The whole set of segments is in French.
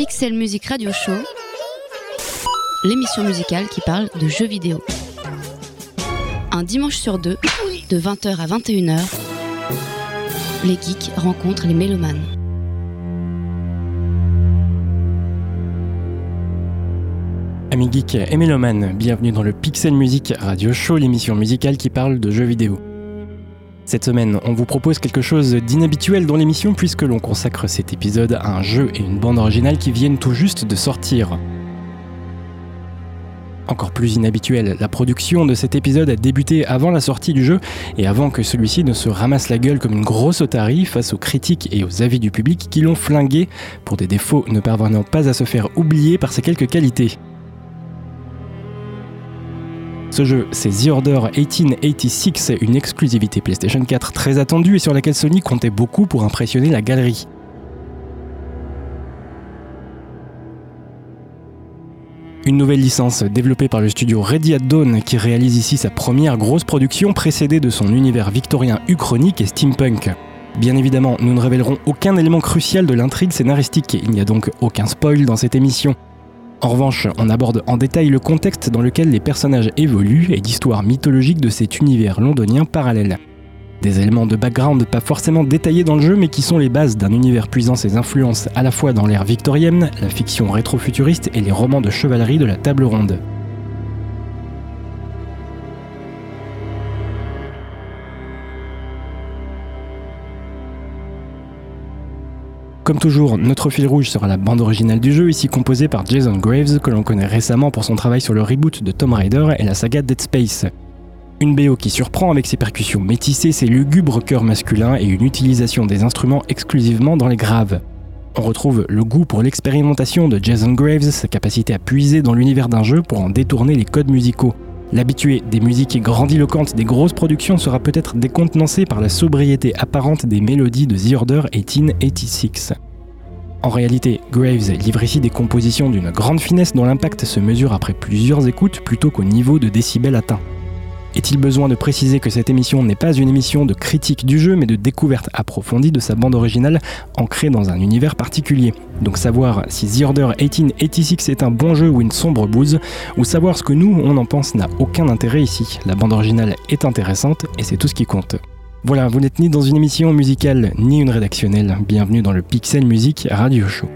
Pixel Music Radio Show, l'émission musicale qui parle de jeux vidéo. Un dimanche sur deux, de 20h à 21h, les geeks rencontrent les mélomanes. Amis geeks et mélomanes, bienvenue dans le Pixel Music Radio Show, l'émission musicale qui parle de jeux vidéo. Cette semaine, on vous propose quelque chose d'inhabituel dans l'émission puisque l'on consacre cet épisode à un jeu et une bande originale qui viennent tout juste de sortir. Encore plus inhabituel, la production de cet épisode a débuté avant la sortie du jeu et avant que celui-ci ne se ramasse la gueule comme une grosse otarie face aux critiques et aux avis du public qui l'ont flingué pour des défauts ne parvenant pas à se faire oublier par ses quelques qualités. Ce jeu, c'est The Order 1886, une exclusivité PlayStation 4 très attendue et sur laquelle Sony comptait beaucoup pour impressionner la galerie. Une nouvelle licence développée par le studio Ready at Dawn qui réalise ici sa première grosse production précédée de son univers victorien uchronique et steampunk. Bien évidemment, nous ne révélerons aucun élément crucial de l'intrigue scénaristique, il n'y a donc aucun spoil dans cette émission. En revanche, on aborde en détail le contexte dans lequel les personnages évoluent et l'histoire mythologique de cet univers londonien parallèle. Des éléments de background pas forcément détaillés dans le jeu mais qui sont les bases d'un univers puisant ses influences à la fois dans l'ère victorienne, la fiction rétro-futuriste et les romans de chevalerie de la table ronde. Comme toujours, notre fil rouge sera la bande originale du jeu, ici composée par Jason Graves, que l'on connaît récemment pour son travail sur le reboot de Tomb Raider et la saga Dead Space. Une BO qui surprend avec ses percussions métissées, ses lugubres chœurs masculins et une utilisation des instruments exclusivement dans les graves. On retrouve le goût pour l'expérimentation de Jason Graves, sa capacité à puiser dans l'univers d'un jeu pour en détourner les codes musicaux. L'habitué des musiques grandiloquentes des grosses productions sera peut-être décontenancé par la sobriété apparente des mélodies de The Order 1886. En réalité, Graves livre ici des compositions d'une grande finesse dont l'impact se mesure après plusieurs écoutes plutôt qu'au niveau de décibels atteint. Est-il besoin de préciser que cette émission n'est pas une émission de critique du jeu, mais de découverte approfondie de sa bande originale ancrée dans un univers particulier? Donc savoir si The Order 1886 est un bon jeu ou une sombre bouse, ou savoir ce que nous on en pense n'a aucun intérêt ici. La bande originale est intéressante et c'est tout ce qui compte. Voilà, vous n'êtes ni dans une émission musicale ni une rédactionnelle. Bienvenue dans le Pixel Music Radio Show.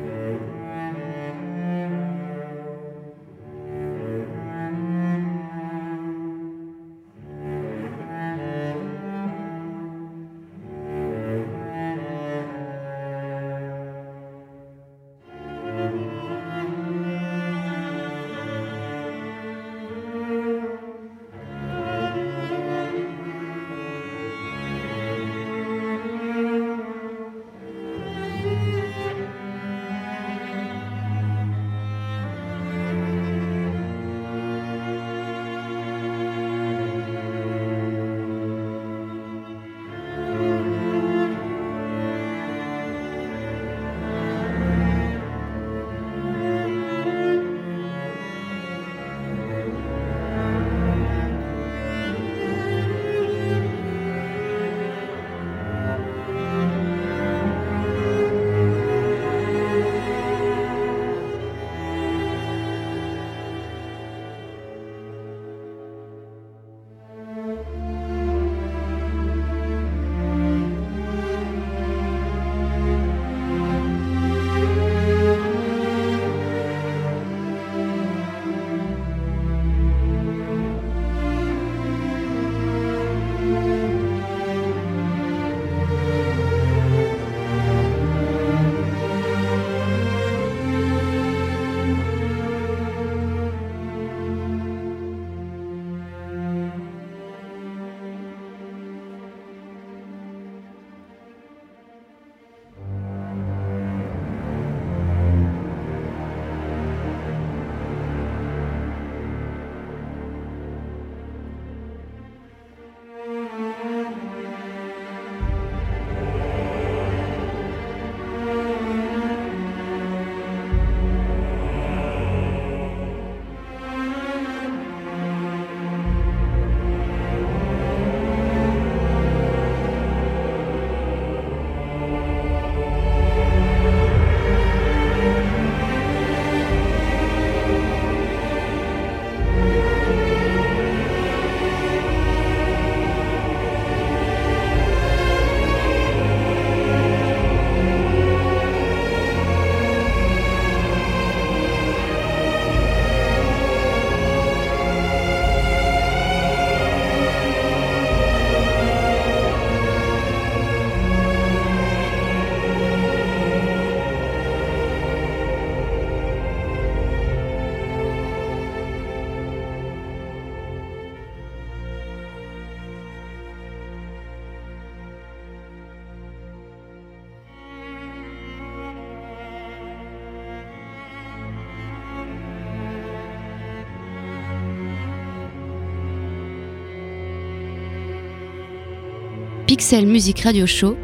Pixel Music Radio Show,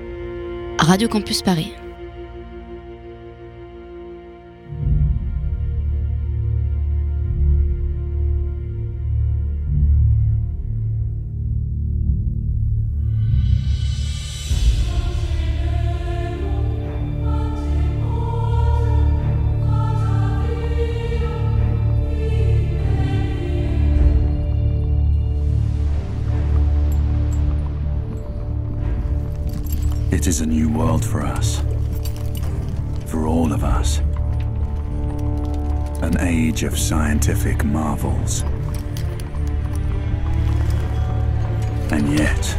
Radio Campus Paris. It is a new world for us. For all of us. An age of scientific marvels. And yet,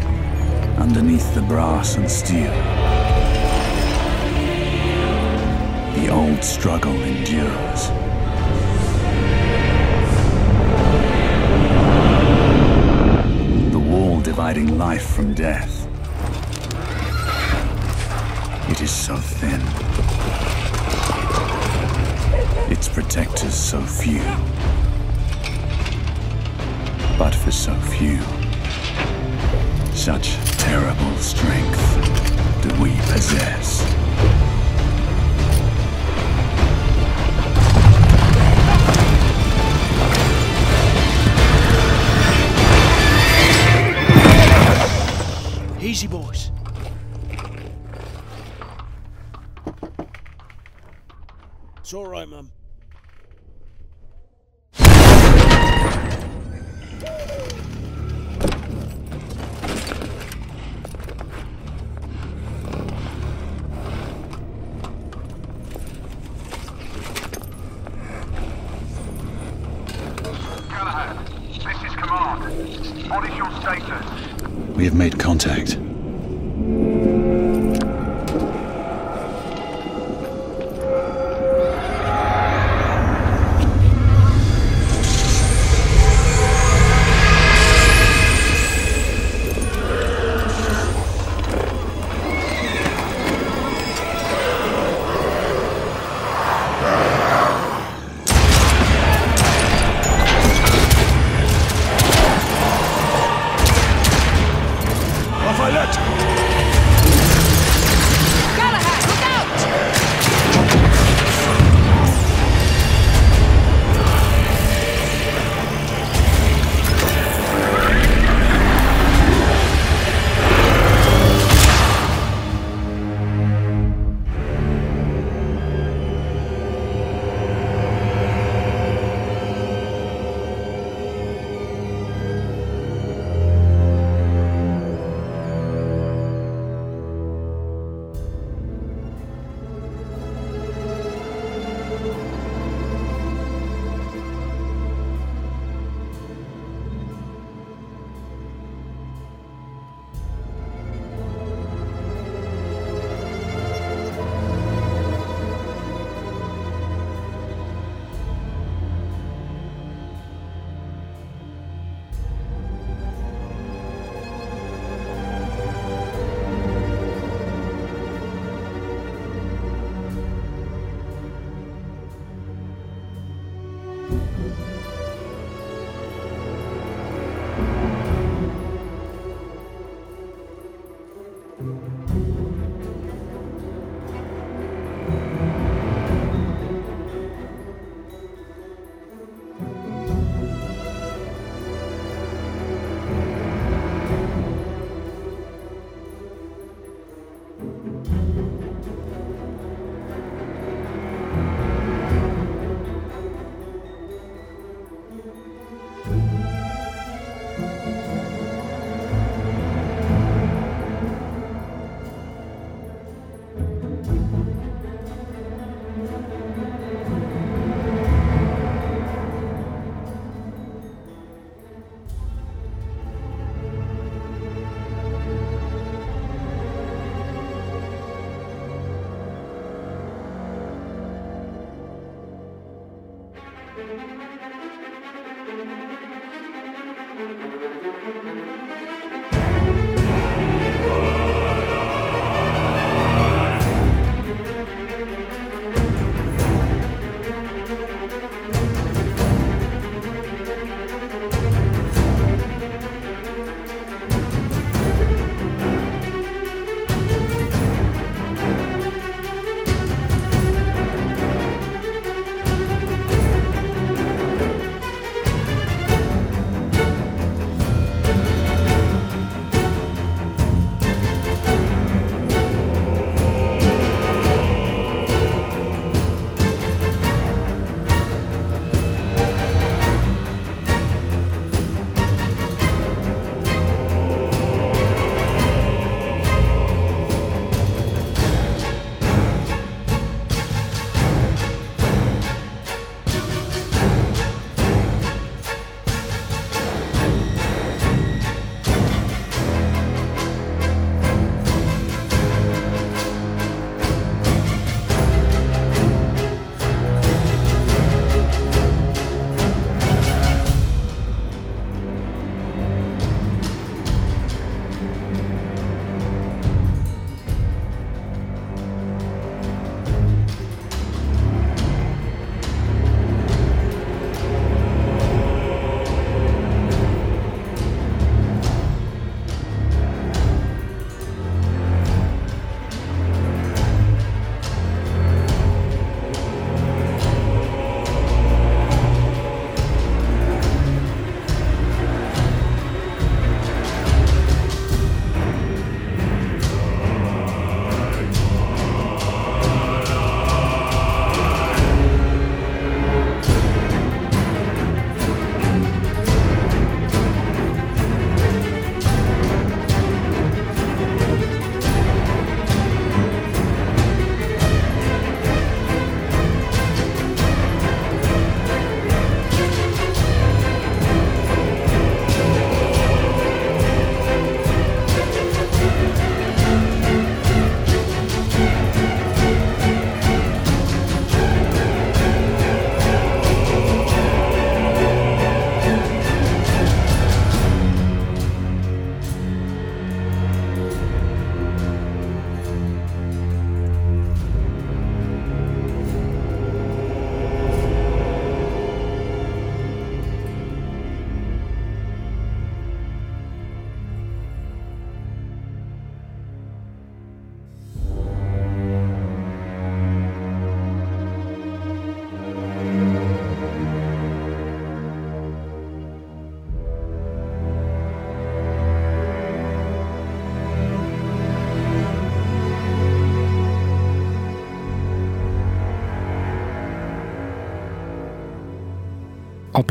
underneath the brass and steel, the old struggle endures. The wall dividing life from death. It is so thin. Its protectors so few. But for so few, such terrible strength do we possess.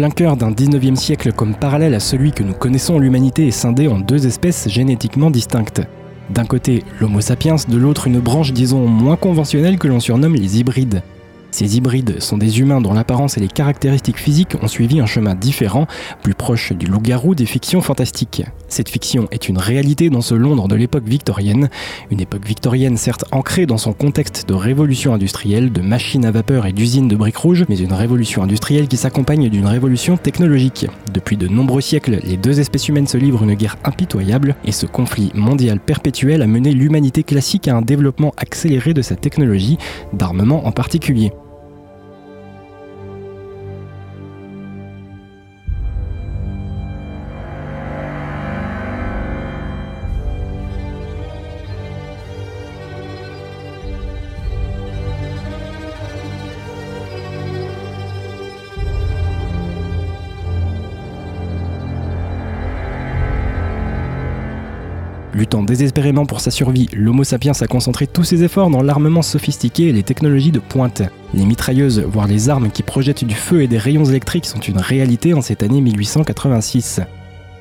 Plein cœur d'un 19e siècle comme parallèle à celui que nous connaissons, l'humanité est scindée en deux espèces génétiquement distinctes. D'un côté, l'Homo sapiens, de l'autre, une branche, disons, moins conventionnelle que l'on surnomme les hybrides. Ces hybrides sont des humains dont l'apparence et les caractéristiques physiques ont suivi un chemin différent, plus proche du loup-garou des fictions fantastiques. Cette fiction est une réalité dans ce Londres de l'époque victorienne, une époque victorienne certes ancrée dans son contexte de révolution industrielle, de machines à vapeur et d'usines de briques rouges, mais une révolution industrielle qui s'accompagne d'une révolution technologique. Depuis de nombreux siècles, les deux espèces humaines se livrent une guerre impitoyable, et ce conflit mondial perpétuel a mené l'humanité classique à un développement accéléré de sa technologie, d'armement en particulier. Désespérément pour sa survie, l'Homo sapiens a concentré tous ses efforts dans l'armement sophistiqué et les technologies de pointe. Les mitrailleuses, voire les armes qui projettent du feu et des rayons électriques sont une réalité en cette année 1886.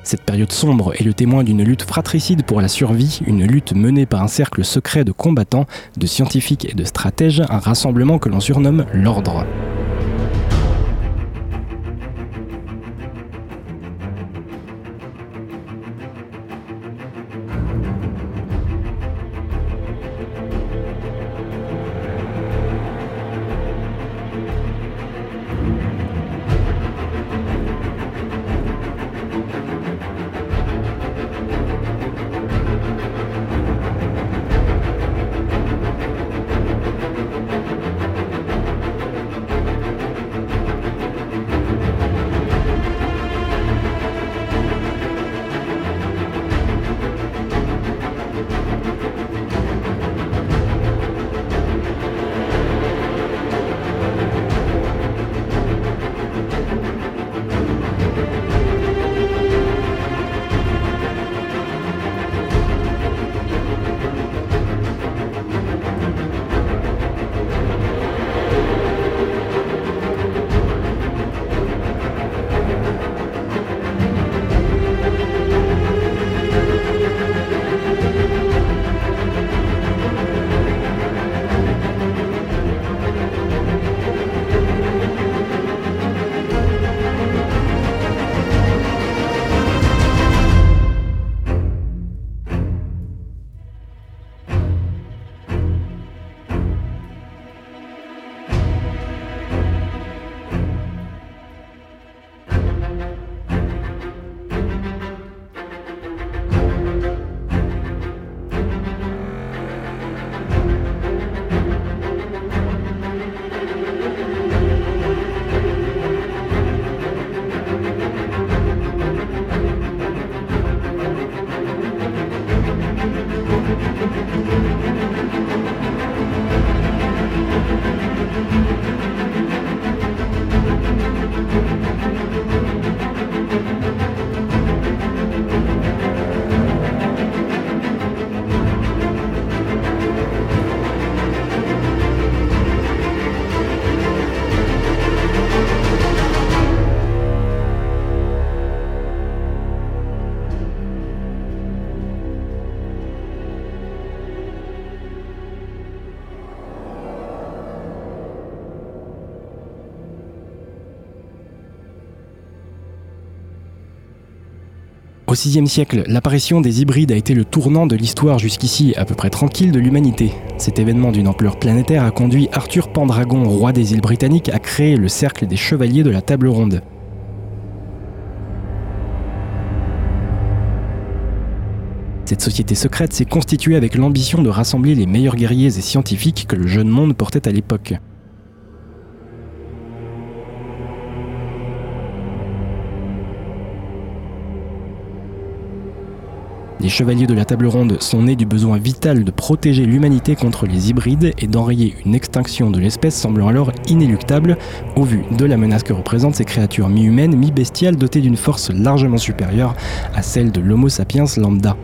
Cette période sombre est le témoin d'une lutte fratricide pour la survie, une lutte menée par un cercle secret de combattants, de scientifiques et de stratèges, un rassemblement que l'on surnomme l'Ordre. VIe siècle, l'apparition des hybrides a été le tournant de l'histoire jusqu'ici à peu près tranquille de l'humanité. Cet événement d'une ampleur planétaire a conduit Arthur Pendragon, roi des îles britanniques, à créer le cercle des chevaliers de la table ronde. Cette société secrète s'est constituée avec l'ambition de rassembler les meilleurs guerriers et scientifiques que le jeune monde portait à l'époque. Chevaliers de la table ronde sont nés du besoin vital de protéger l'humanité contre les hybrides et d'enrayer une extinction de l'espèce semblant alors inéluctable au vu de la menace que représentent ces créatures mi-humaines, mi-bestiales dotées d'une force largement supérieure à celle de l'Homo sapiens lambda.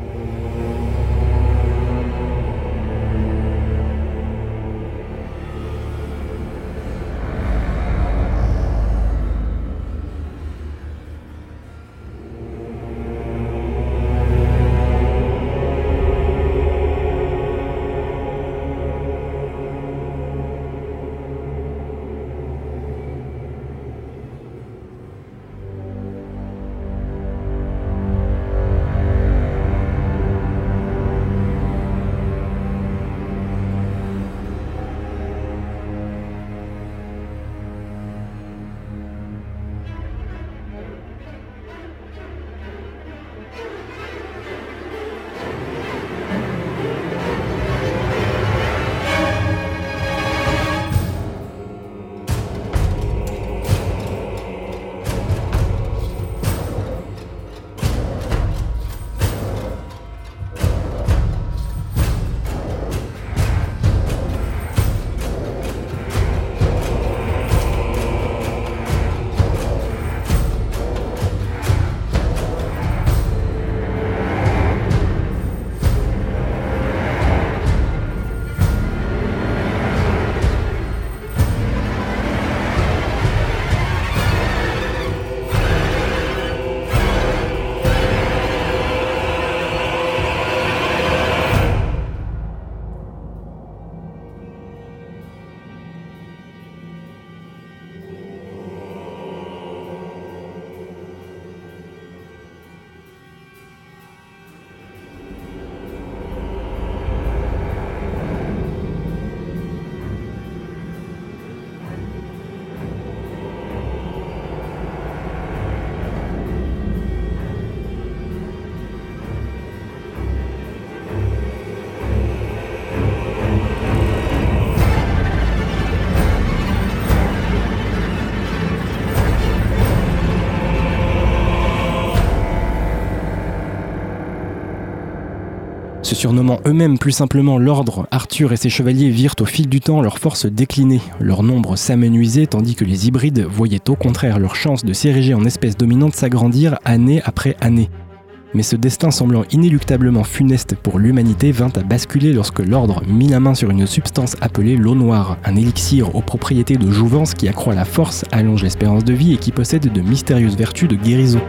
Se surnommant eux-mêmes plus simplement l'ordre, Arthur et ses chevaliers virent au fil du temps leurs forces décliner, leur nombre s'amenuisait tandis que les hybrides voyaient au contraire leur chance de s'ériger en espèce dominante s'agrandir année après année. Mais ce destin semblant inéluctablement funeste pour l'humanité vint à basculer lorsque l'ordre mit la main sur une substance appelée l'eau noire, un élixir aux propriétés de jouvence qui accroît la force, allonge l'espérance de vie et qui possède de mystérieuses vertus de guérison.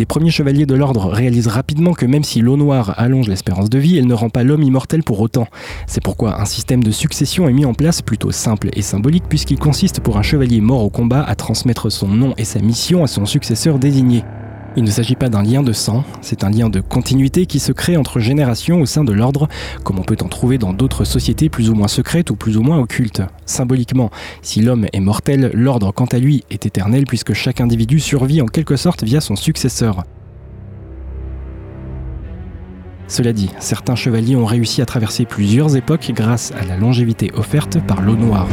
Les premiers chevaliers de l'ordre réalisent rapidement que même si l'eau noire allonge l'espérance de vie, elle ne rend pas l'homme immortel pour autant. C'est pourquoi un système de succession est mis en place plutôt simple et symbolique puisqu'il consiste pour un chevalier mort au combat à transmettre son nom et sa mission à son successeur désigné. Il ne s'agit pas d'un lien de sang, c'est un lien de continuité qui se crée entre générations au sein de l'ordre, comme on peut en trouver dans d'autres sociétés plus ou moins secrètes ou plus ou moins occultes. Symboliquement, si l'homme est mortel, l'ordre quant à lui est éternel puisque chaque individu survit en quelque sorte via son successeur. Cela dit, certains chevaliers ont réussi à traverser plusieurs époques grâce à la longévité offerte par l'eau noire.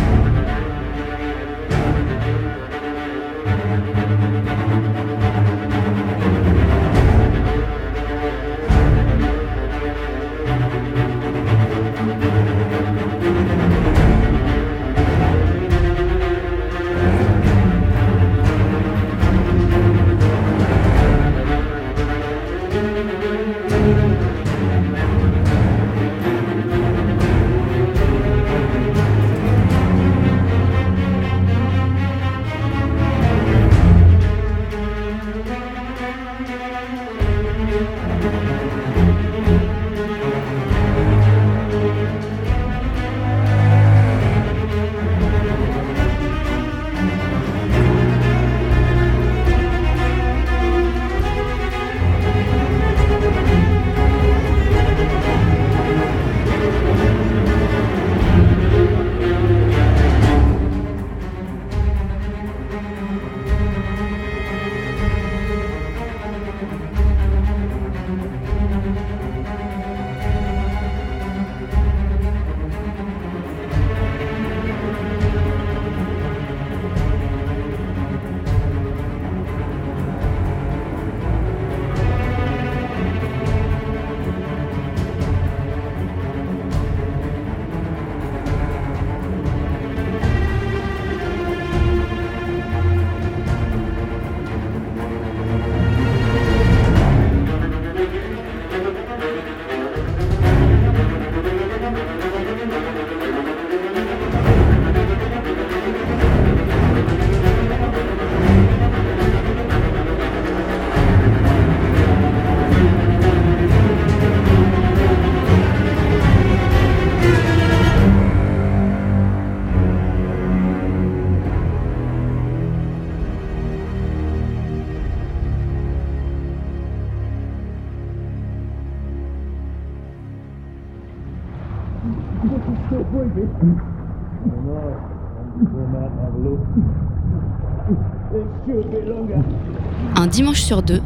Dimanche sur deux,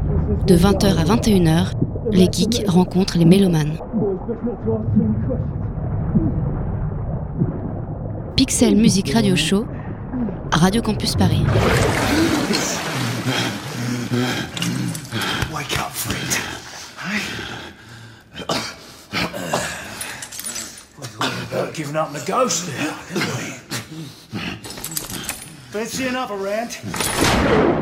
de 20h à 21h, les geeks rencontrent les mélomanes. Pixel Music Radio Show, Radio Campus Paris. Wake up, Fred. About giving up? Oh,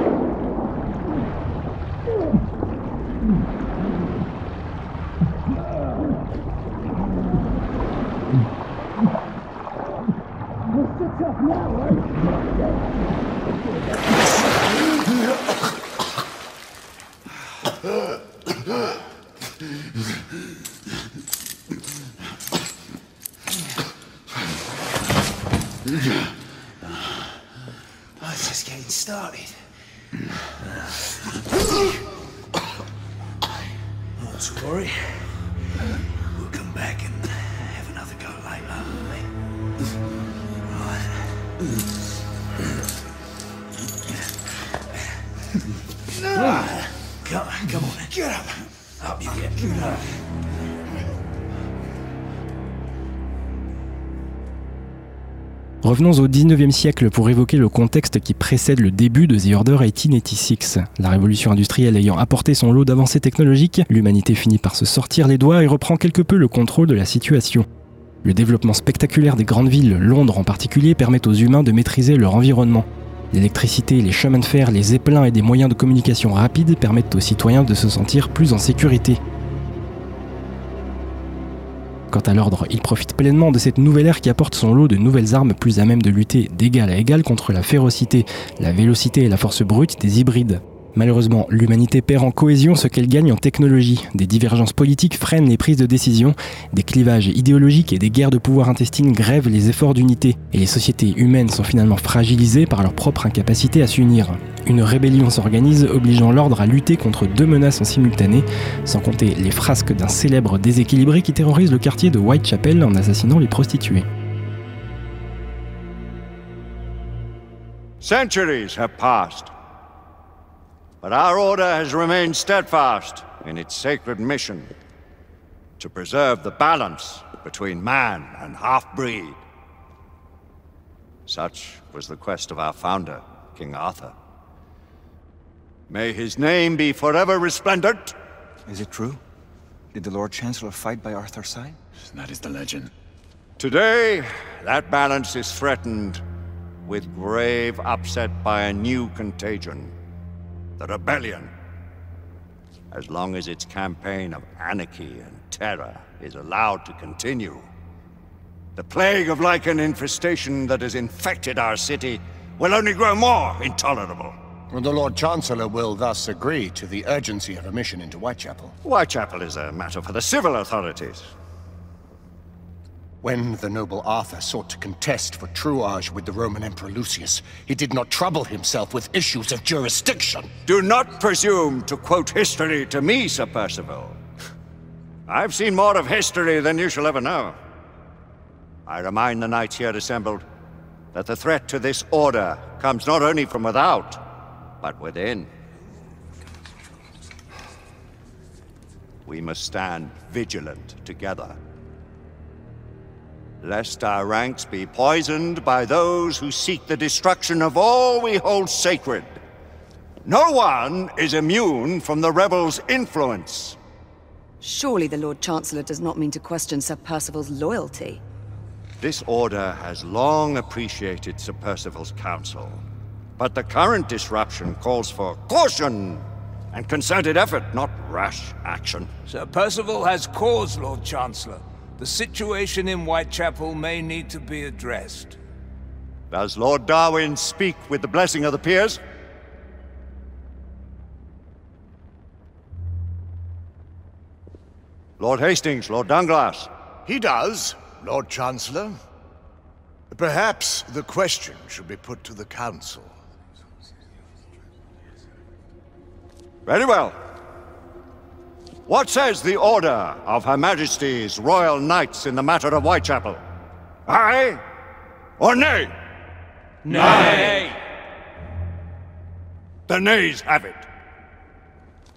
Revenons au 19e siècle pour évoquer le contexte qui précède le début de The Order 1886. La révolution industrielle ayant apporté son lot d'avancées technologiques, l'humanité finit par se sortir les doigts et reprend quelque peu le contrôle de la situation. Le développement spectaculaire des grandes villes, Londres en particulier, permet aux humains de maîtriser leur environnement. L'électricité, les chemins de fer, les zeppelins et des moyens de communication rapides permettent aux citoyens de se sentir plus en sécurité. Quant à l'ordre, il profite pleinement de cette nouvelle ère qui apporte son lot de nouvelles armes plus à même de lutter d'égal à égal contre la férocité, la vélocité et la force brute des hybrides. Malheureusement, l'humanité perd en cohésion ce qu'elle gagne en technologie. Des divergences politiques freinent les prises de décision, des clivages idéologiques et des guerres de pouvoir intestines grèvent les efforts d'unité, et les sociétés humaines sont finalement fragilisées par leur propre incapacité à s'unir. Une rébellion s'organise, obligeant l'ordre à lutter contre deux menaces en simultané, sans compter les frasques d'un célèbre déséquilibré qui terrorise le quartier de Whitechapel en assassinant les prostituées. Centuries have passed, but our order has remained steadfast in its sacred mission to preserve the balance between man and half breed. Such was the quest of our founder, King Arthur. May his name be forever resplendent. Is it true? Did the Lord Chancellor fight by Arthur's side? That is the legend. Today, that balance is threatened with grave upset by a new contagion the rebellion. As long as its campaign of anarchy and terror is allowed to continue, the plague of lichen infestation that has infected our city will only grow more intolerable. The Lord Chancellor will thus agree to the urgency of a mission into Whitechapel. Whitechapel is a matter for the civil authorities. When the noble Arthur sought to contest for truage with the Roman Emperor Lucius, he did not trouble himself with issues of jurisdiction. Do not presume to quote history to me, Sir Percival. I've seen more of history than you shall ever know. I remind the knights here assembled that the threat to this order comes not only from without, but within. We must stand vigilant together. Lest our ranks be poisoned by those who seek the destruction of all we hold sacred. No one is immune from the rebels' influence. Surely the Lord Chancellor does not mean to question Sir Percival's loyalty. This order has long appreciated Sir Percival's counsel, but the current disruption calls for caution and concerted effort, not rash action. Sir Percival has cause, Lord Chancellor. The situation in Whitechapel may need to be addressed. Does Lord Darwin speak with the blessing of the peers? Lord Hastings, Lord Dunglass. He does, Lord Chancellor. Perhaps the question should be put to the Council. Very well. What says the order of Her Majesty's Royal Knights in the matter of Whitechapel? Aye or nay? Nay! The nays have it.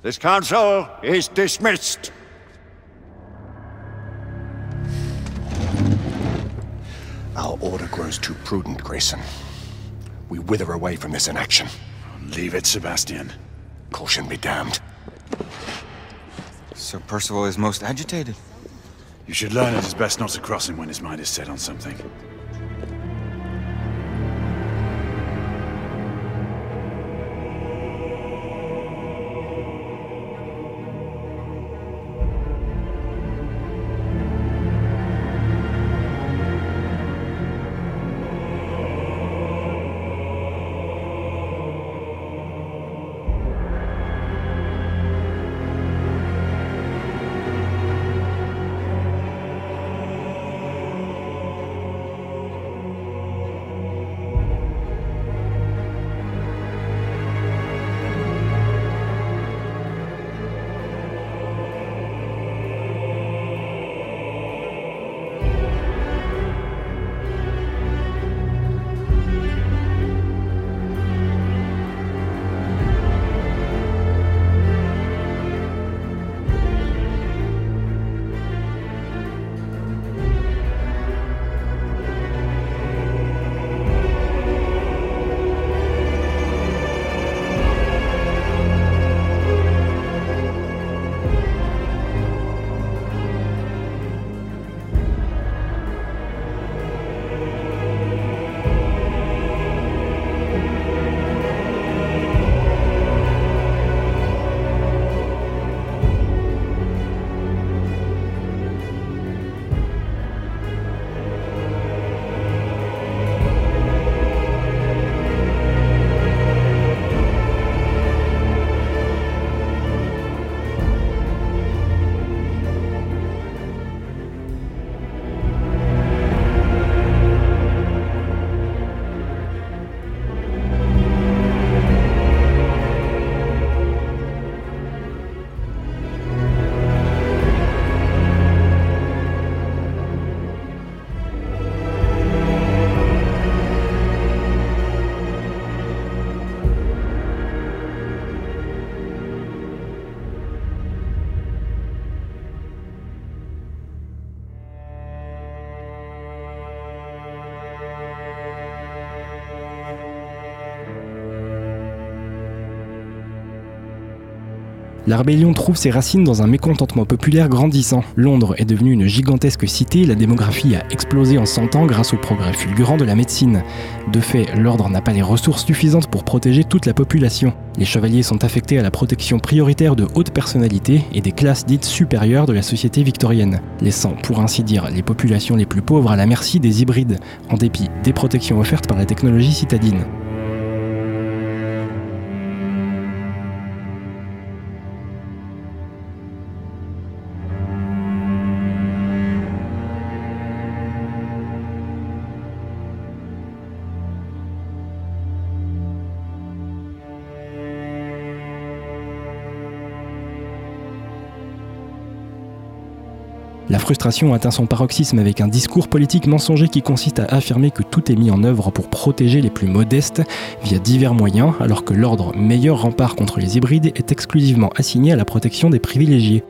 This council is dismissed. Our order grows too prudent, Grayson. We wither away from this inaction. Leave it, Sebastian. Caution be damned. Sir Percival is most agitated. You should learn it is best not to cross him when his mind is set on something. La rébellion trouve ses racines dans un mécontentement populaire grandissant. Londres est devenue une gigantesque cité, la démographie a explosé en 100 ans grâce au progrès fulgurant de la médecine. De fait, l'ordre n'a pas les ressources suffisantes pour protéger toute la population. Les chevaliers sont affectés à la protection prioritaire de hautes personnalités et des classes dites supérieures de la société victorienne, laissant pour ainsi dire les populations les plus pauvres à la merci des hybrides, en dépit des protections offertes par la technologie citadine. La frustration atteint son paroxysme avec un discours politique mensonger qui consiste à affirmer que tout est mis en œuvre pour protéger les plus modestes via divers moyens, alors que l'ordre meilleur rempart contre les hybrides est exclusivement assigné à la protection des privilégiés.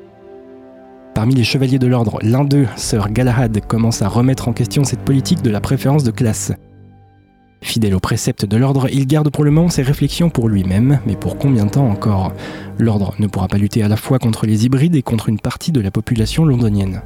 Parmi les chevaliers de l'ordre, l'un d'eux, Sir Galahad, commence à remettre en question cette politique de la préférence de classe. Fidèle aux préceptes de l'ordre, il garde pour le moment ses réflexions pour lui-même, mais pour combien de temps encore? L'ordre ne pourra pas lutter à la fois contre les hybrides et contre une partie de la population londonienne.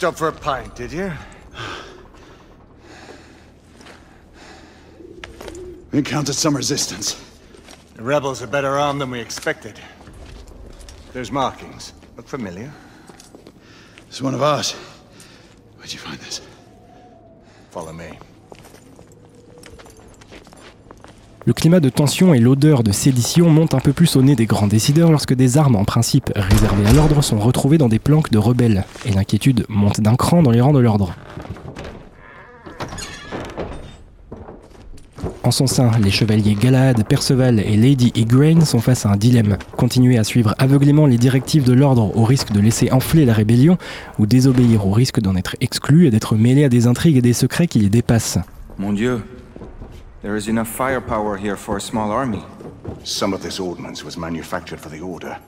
Stop for a pint, did you? We encountered some resistance. The rebels are better armed than we expected. Those markings look familiar. It's one of ours. Where'd you find this? Follow me. Le climat de tension et l'odeur de sédition montent un peu plus au nez des grands décideurs lorsque des armes en principe réservées à l'ordre sont retrouvées dans des planques de rebelles, et l'inquiétude monte d'un cran dans les rangs de l'ordre. En son sein, les chevaliers Galahad, Perceval et Lady Igraine sont face à un dilemme. Continuer à suivre aveuglément les directives de l'ordre au risque de laisser enfler la rébellion, ou désobéir au risque d'en être exclu et d'être mêlé à des intrigues et des secrets qui les dépassent. Mon Dieu. There is enough firepower here for a small army. Some of this ordnance was manufactured for the Order.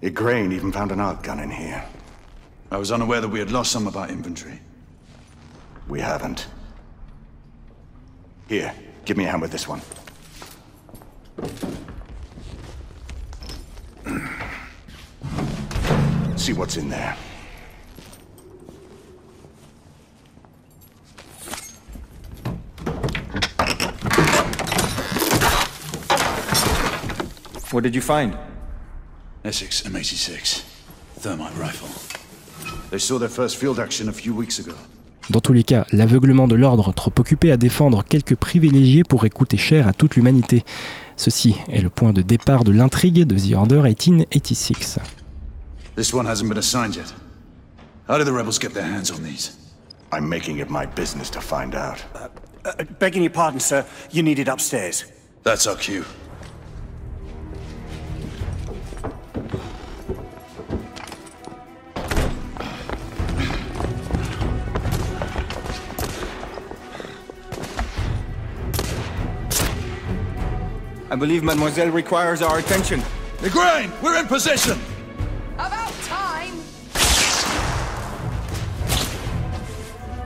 Igraine even found an arc gun in here. I was unaware that we had lost some of our inventory. We haven't. Here, give me a hand with this one. See what's in there. What did you find? Essex M86. Thermite rifle. They saw their first field action a few weeks ago. Dans tous les cas, l'aveuglement de l'ordre, trop occupé à défendre quelques privilégiés, pourrait coûter cher à toute l'humanité. Ceci est le point de départ de l'intrigue de The Order 1886. This one hasn't been assigned yet. How did the rebels get their hands on these? I'm making it my business to find out. Uh, begging your pardon, sir. You need it upstairs. That's our cue. I believe Mademoiselle requires our attention. Igraine, we're in position! About time!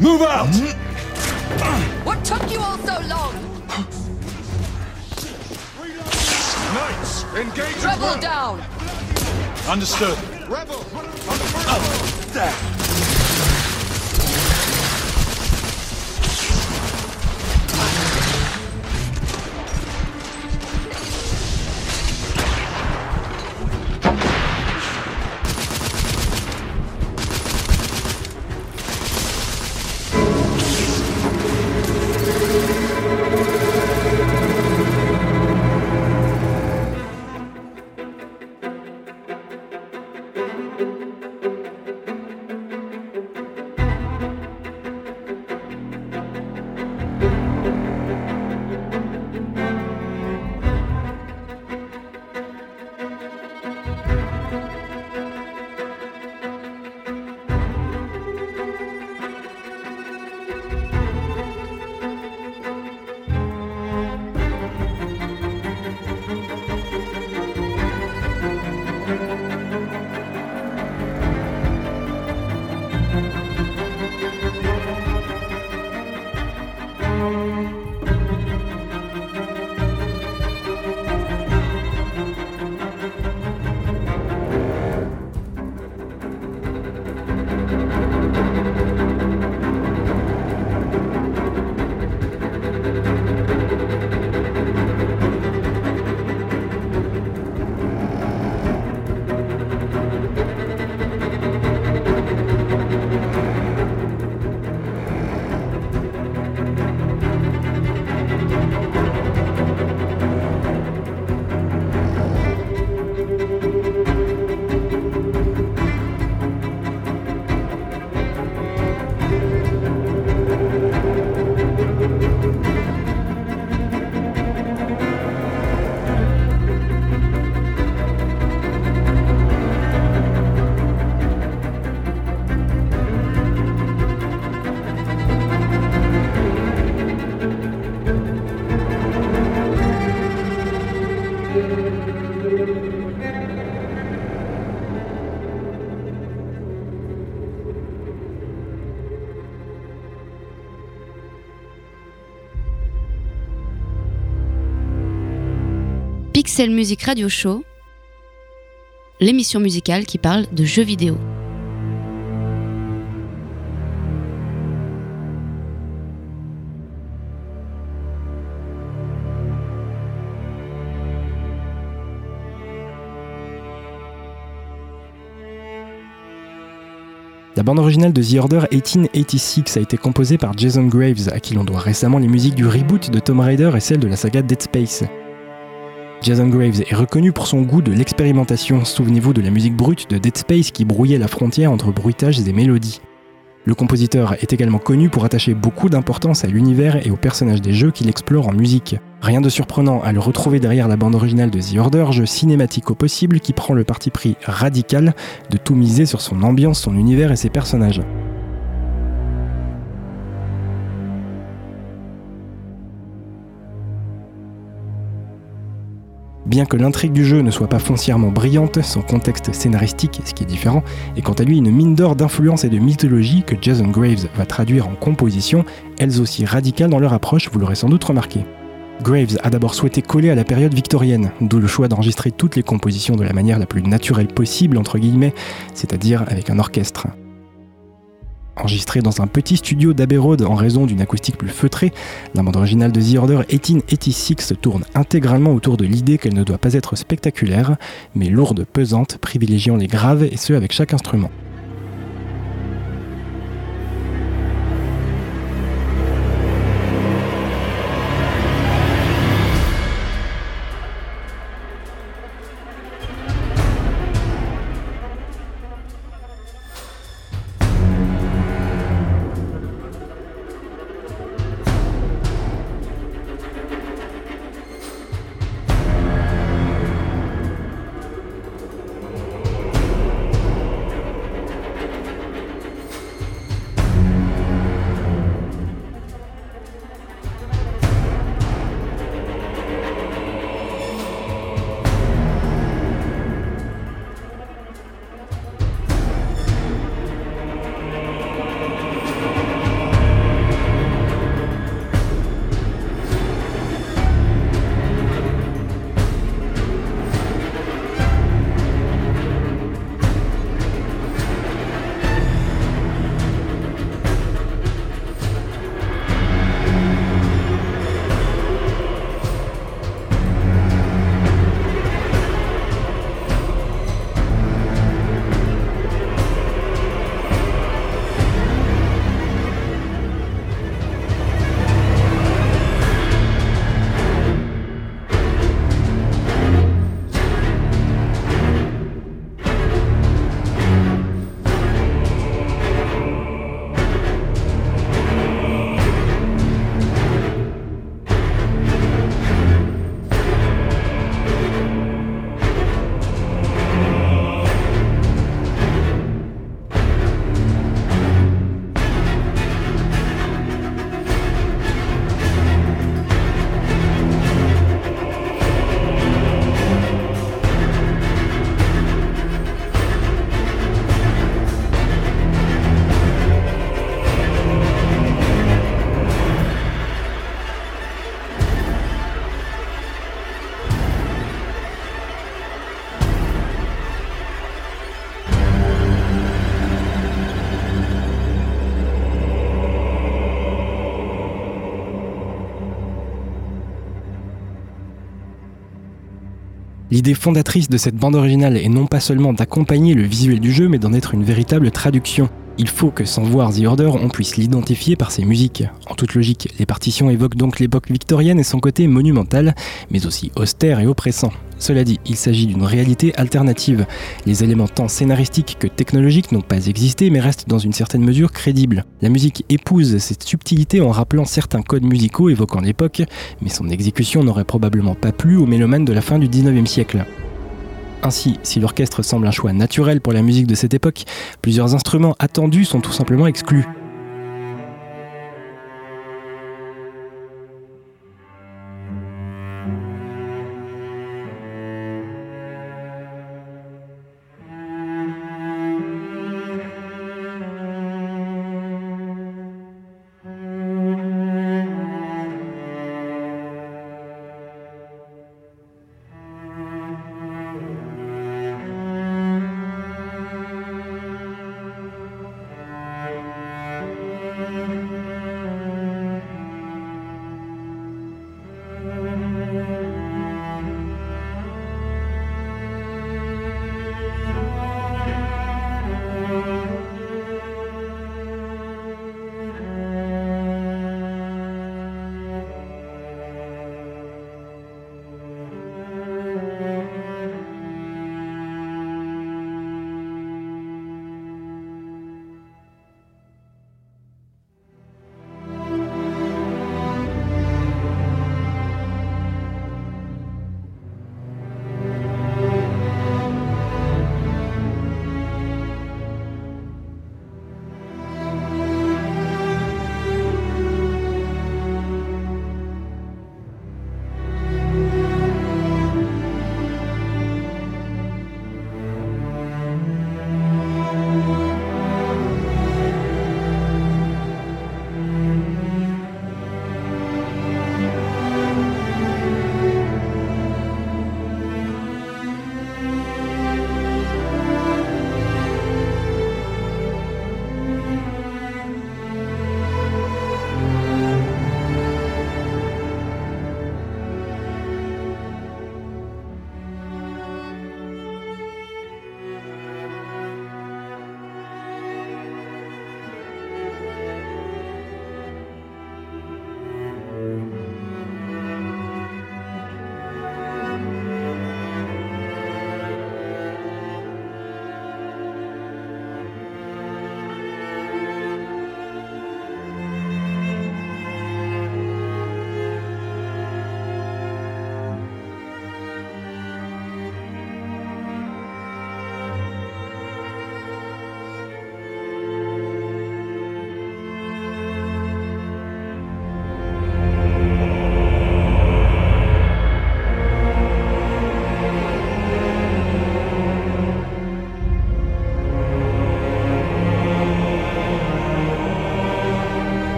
Move out! Mm-hmm. What took you all so long? Knights, engage Rebel at down! Understood. Rebel! On the front! There. Pixel Music Radio Show, l'émission musicale qui parle de jeux vidéo. La bande originale de The Order 1886 a été composée par Jason Graves, à qui l'on doit récemment les musiques du reboot de Tomb Raider et celle de la saga Dead Space. Jason Graves est reconnu pour son goût de l'expérimentation, souvenez-vous de la musique brute de Dead Space qui brouillait la frontière entre bruitages et mélodies. Le compositeur est également connu pour attacher beaucoup d'importance à l'univers et aux personnages des jeux qu'il explore en musique. Rien de surprenant à le retrouver derrière la bande originale de The Order, jeu cinématique au possible qui prend le parti pris radical de tout miser sur son ambiance, son univers et ses personnages. Bien que l'intrigue du jeu ne soit pas foncièrement brillante, son contexte scénaristique, ce qui est différent, est quant à lui une mine d'or d'influence et de mythologie que Jason Graves va traduire en composition, elles aussi radicales dans leur approche, vous l'aurez sans doute remarqué. Graves a d'abord souhaité coller à la période victorienne, d'où le choix d'enregistrer toutes les compositions de la manière la plus naturelle possible, entre guillemets, c'est-à-dire avec un orchestre. Enregistré dans un petit studio d'Abbey en raison d'une acoustique plus feutrée, la bande originale de The Order 1886 tourne intégralement autour de l'idée qu'elle ne doit pas être spectaculaire, mais lourde, pesante, privilégiant les graves et ce avec chaque instrument. L'idée fondatrice de cette bande originale est non pas seulement d'accompagner le visuel du jeu, mais d'en être une véritable traduction. Il faut que sans voir The Order, on puisse l'identifier par ses musiques. Toute logique, les partitions évoquent donc l'époque victorienne et son côté monumental, mais aussi austère et oppressant. Cela dit, il s'agit d'une réalité alternative. Les éléments tant scénaristiques que technologiques n'ont pas existé, mais restent dans une certaine mesure crédibles. La musique épouse cette subtilité en rappelant certains codes musicaux évoquant l'époque, mais son exécution n'aurait probablement pas plu aux mélomanes de la fin du 19e siècle. Ainsi, si l'orchestre semble un choix naturel pour la musique de cette époque, plusieurs instruments attendus sont tout simplement exclus.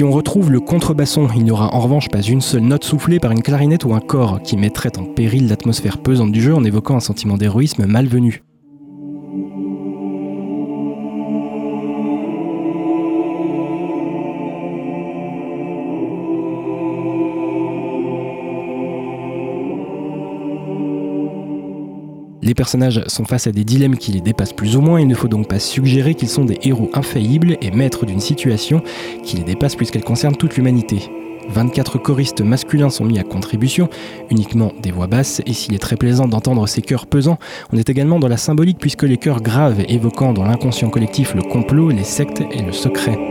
Si on retrouve le contrebasson, il n'y aura en revanche pas une seule note soufflée par une clarinette ou un corps qui mettrait en péril l'atmosphère pesante du jeu en évoquant un sentiment d'héroïsme malvenu. Personnages sont face à des dilemmes qui les dépassent plus ou moins, il ne faut donc pas suggérer qu'ils sont des héros infaillibles et maîtres d'une situation qui les dépasse puisqu'elle concerne toute l'humanité. 24 choristes masculins sont mis à contribution, uniquement des voix basses, et s'il est très plaisant d'entendre ces chœurs pesants, on est également dans la symbolique puisque les chœurs graves évoquant dans l'inconscient collectif le complot, les sectes et le secret.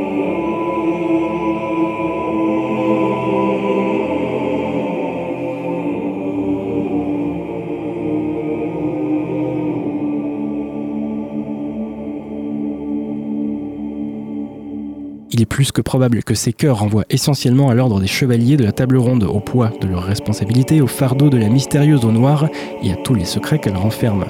Plus que probable que ces chœurs renvoient essentiellement à l'ordre des chevaliers de la table ronde, au poids de leurs responsabilités, au fardeau de la mystérieuse eau noire et à tous les secrets qu'elle renferme.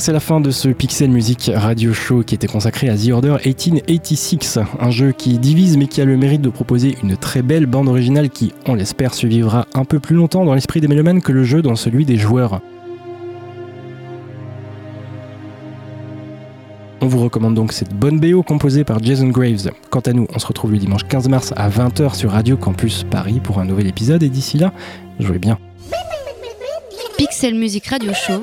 C'est la fin de ce Pixel Music Radio Show qui était consacré à The Order 1886, un jeu qui divise mais qui a le mérite de proposer une très belle bande originale qui, on l'espère, survivra un peu plus longtemps dans l'esprit des mélomanes que le jeu dans celui des joueurs. On vous recommande donc cette bonne BO composée par Jason Graves. Quant à nous, on se retrouve le dimanche 15 mars à 20h sur Radio Campus Paris pour un nouvel épisode et d'ici là, jouez bien. Pixel Music Radio Show